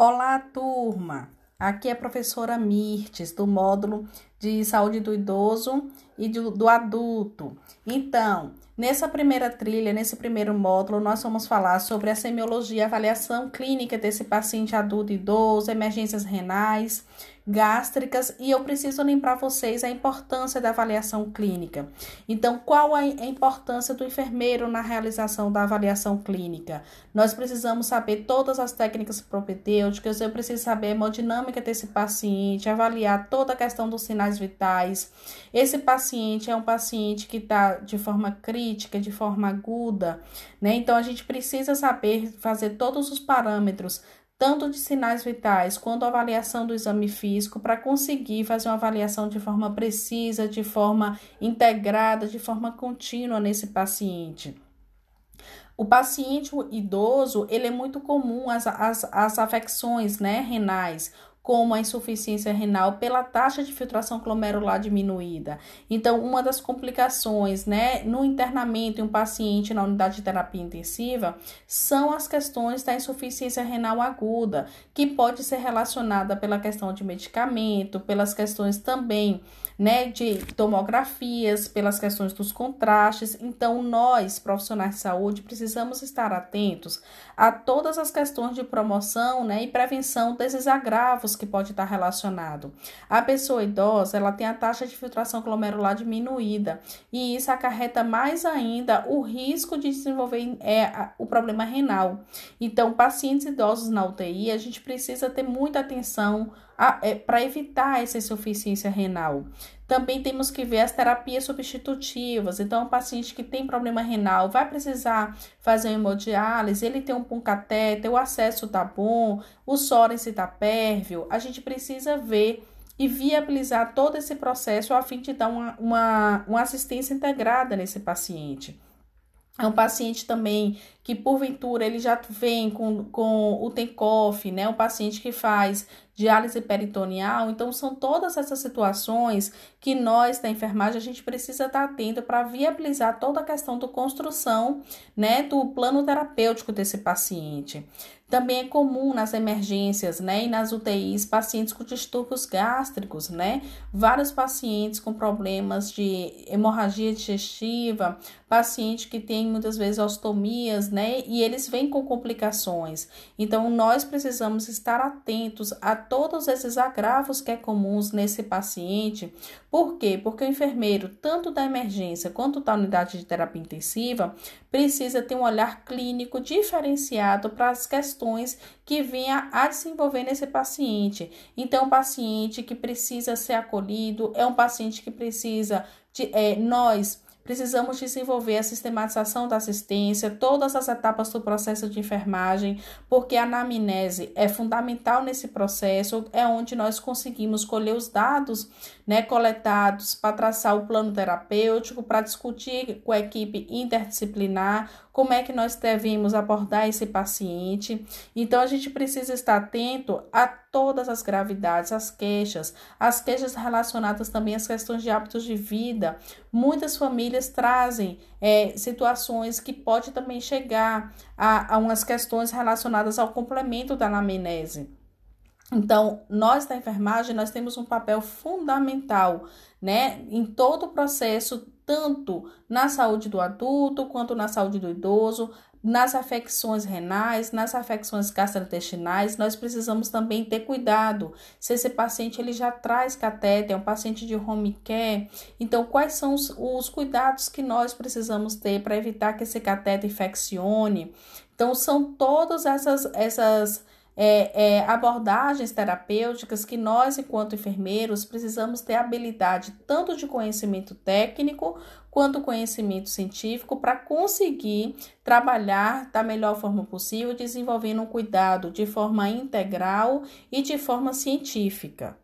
Olá, turma! Aqui é a professora Mirtes, do módulo de saúde do idoso e do, do, adulto. Então, nessa primeira trilha, nesse primeiro módulo, nós vamos falar sobre a semiologia, avaliação clínica desse paciente adulto e idoso, emergências renais, gástricas e eu preciso lembrar vocês a importância da avaliação clínica. Então, qual a importância do enfermeiro na realização da avaliação clínica? Nós precisamos saber todas as técnicas propedêuticas, eu preciso saber a hemodinâmica desse paciente, avaliar toda a questão dos sinais vitais. Esse paciente é um paciente que está de forma crítica, de forma aguda, né? Então, a gente precisa saber fazer todos os parâmetros tanto de sinais vitais quanto avaliação do exame físico, para conseguir fazer uma avaliação de forma precisa, de forma integrada, de forma contínua nesse paciente. O paciente idoso, ele é muito comum as, as, as afecções né, renais, como a insuficiência renal pela taxa de filtração glomerular diminuída. Então, uma das complicações, né, no internamento em um paciente na unidade de terapia intensiva são as questões da insuficiência renal aguda, que pode ser relacionada pela questão de medicamento, pelas questões também né, de tomografias, pelas questões dos contrastes. Então, nós, profissionais de saúde, precisamos estar atentos a todas as questões de promoção, né, e prevenção desses agravos que pode estar relacionado. A pessoa idosa, ela tem a taxa de filtração glomerular diminuída, e isso acarreta mais ainda o risco de desenvolver é, o problema renal. Então, pacientes idosos na UTI, a gente precisa ter muita atenção é, para evitar essa insuficiência renal. Também temos que ver as terapias substitutivas. Então, o paciente que tem problema renal vai precisar fazer hemodiálise, ele tem um bom catéter, o acesso está bom, o sóren está pérvio. A gente precisa ver e viabilizar todo esse processo a fim de dar uma, uma, uma assistência integrada nesse paciente. É um paciente também que, porventura, ele já vem com, com o TENCOF, né? Um paciente que faz diálise peritoneal. Então, são todas essas situações que nós da enfermagem a gente precisa estar atento para viabilizar toda a questão da construção, né, do plano terapêutico desse paciente. Também é comum nas emergências, né, e nas UTIs, pacientes com distúrbios gástricos, né? Vários pacientes com problemas de hemorragia digestiva, paciente que tem muitas vezes ostomias, né? E eles vêm com complicações. Então, nós precisamos estar atentos a todos esses agravos que é comuns nesse paciente. Por quê? Porque o enfermeiro, tanto da emergência quanto da unidade de terapia intensiva, precisa ter um olhar clínico diferenciado para as questões que venha a desenvolver nesse paciente. Então, o paciente que precisa ser acolhido é um paciente que precisa de é, nós Precisamos desenvolver a sistematização da assistência, todas as etapas do processo de enfermagem, porque a anamnese é fundamental nesse processo, é onde nós conseguimos colher os dados né, coletados para traçar o plano terapêutico, para discutir com a equipe interdisciplinar como é que nós devemos abordar esse paciente. Então, a gente precisa estar atento a todas as gravidades, as queixas, as queixas relacionadas também às questões de hábitos de vida. Muitas famílias trazem é, situações que pode também chegar a, a umas questões relacionadas ao complemento da anamnese. Então, nós da enfermagem, nós temos um papel fundamental, né, em todo o processo, tanto na saúde do adulto quanto na saúde do idoso, nas afecções renais, nas afecções gastrointestinais, nós precisamos também ter cuidado. Se esse paciente ele já traz catéter, é um paciente de home care, então quais são os, os cuidados que nós precisamos ter para evitar que esse catéter infeccione? Então, são todas essas, essas é, é, abordagens terapêuticas que nós, enquanto enfermeiros, precisamos ter habilidade tanto de conhecimento técnico quanto conhecimento científico para conseguir trabalhar da melhor forma possível, desenvolvendo um cuidado de forma integral e de forma científica.